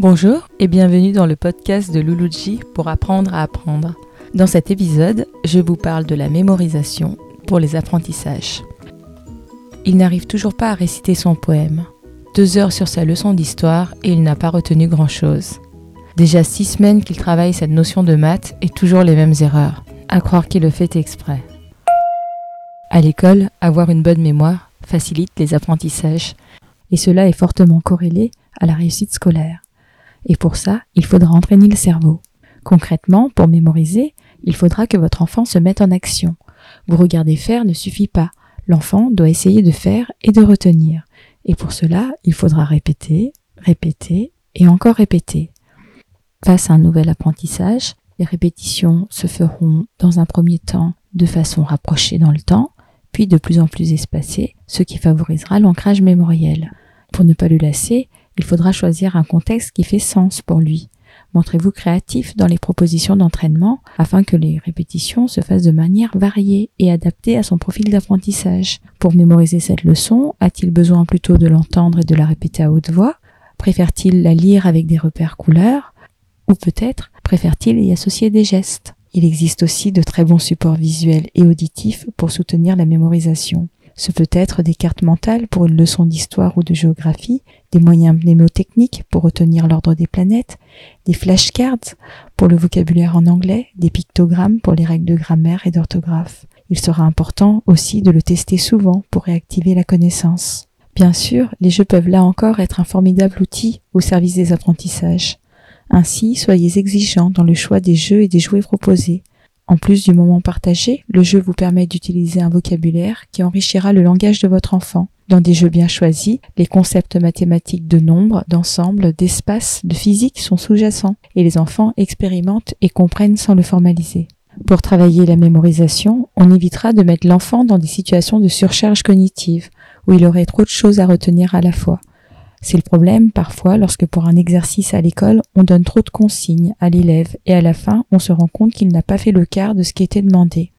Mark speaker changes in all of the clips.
Speaker 1: Bonjour et bienvenue dans le podcast de Loulouji pour apprendre à apprendre. Dans cet épisode, je vous parle de la mémorisation pour les apprentissages. Il n'arrive toujours pas à réciter son poème. Deux heures sur sa leçon d'histoire et il n'a pas retenu grand-chose. Déjà six semaines qu'il travaille cette notion de maths et toujours les mêmes erreurs. À croire qu'il le fait exprès. À l'école, avoir une bonne mémoire facilite les apprentissages et cela est fortement corrélé à la réussite scolaire. Et pour ça, il faudra entraîner le cerveau. Concrètement, pour mémoriser, il faudra que votre enfant se mette en action. Vous regardez faire ne suffit pas. L'enfant doit essayer de faire et de retenir. Et pour cela, il faudra répéter, répéter et encore répéter. Face à un nouvel apprentissage, les répétitions se feront dans un premier temps de façon rapprochée dans le temps, puis de plus en plus espacée, ce qui favorisera l'ancrage mémoriel. Pour ne pas le lasser, il faudra choisir un contexte qui fait sens pour lui. Montrez-vous créatif dans les propositions d'entraînement afin que les répétitions se fassent de manière variée et adaptée à son profil d'apprentissage. Pour mémoriser cette leçon, a-t-il besoin plutôt de l'entendre et de la répéter à haute voix? Préfère-t-il la lire avec des repères couleurs? Ou peut-être préfère-t-il y associer des gestes? Il existe aussi de très bons supports visuels et auditifs pour soutenir la mémorisation. Ce peut être des cartes mentales pour une leçon d'histoire ou de géographie, des moyens mnémotechniques pour retenir l'ordre des planètes, des flashcards pour le vocabulaire en anglais, des pictogrammes pour les règles de grammaire et d'orthographe. Il sera important aussi de le tester souvent pour réactiver la connaissance. Bien sûr, les jeux peuvent là encore être un formidable outil au service des apprentissages. Ainsi, soyez exigeants dans le choix des jeux et des jouets proposés. En plus du moment partagé, le jeu vous permet d'utiliser un vocabulaire qui enrichira le langage de votre enfant. Dans des jeux bien choisis, les concepts mathématiques de nombre, d'ensemble, d'espace, de physique sont sous-jacents et les enfants expérimentent et comprennent sans le formaliser. Pour travailler la mémorisation, on évitera de mettre l'enfant dans des situations de surcharge cognitive, où il aurait trop de choses à retenir à la fois. C'est le problème parfois lorsque pour un exercice à l'école, on donne trop de consignes à l'élève et à la fin, on se rend compte qu'il n'a pas fait le quart de ce qui était demandé.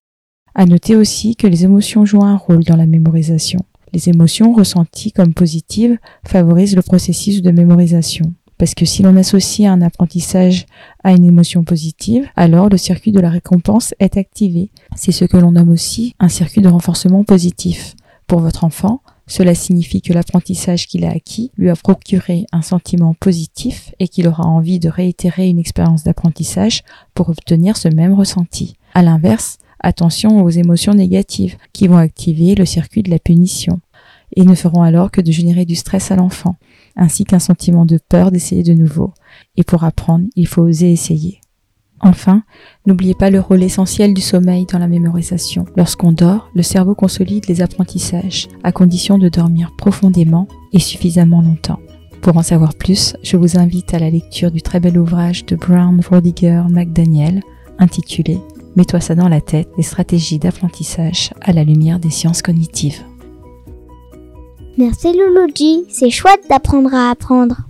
Speaker 1: À noter aussi que les émotions jouent un rôle dans la mémorisation. Les émotions ressenties comme positives favorisent le processus de mémorisation. Parce que si l'on associe un apprentissage à une émotion positive, alors le circuit de la récompense est activé. C'est ce que l'on nomme aussi un circuit de renforcement positif. Pour votre enfant, cela signifie que l'apprentissage qu'il a acquis lui a procuré un sentiment positif et qu'il aura envie de réitérer une expérience d'apprentissage pour obtenir ce même ressenti. À l'inverse, attention aux émotions négatives qui vont activer le circuit de la punition et ne feront alors que de générer du stress à l'enfant, ainsi qu'un sentiment de peur d'essayer de nouveau. Et pour apprendre, il faut oser essayer. Enfin, n'oubliez pas le rôle essentiel du sommeil dans la mémorisation. Lorsqu'on dort, le cerveau consolide les apprentissages, à condition de dormir profondément et suffisamment longtemps. Pour en savoir plus, je vous invite à la lecture du très bel ouvrage de Brown Rodiger McDaniel, intitulé Mets-toi ça dans la tête, les stratégies d'apprentissage à la lumière des sciences cognitives.
Speaker 2: Merci Loulouji, c'est chouette d'apprendre à apprendre.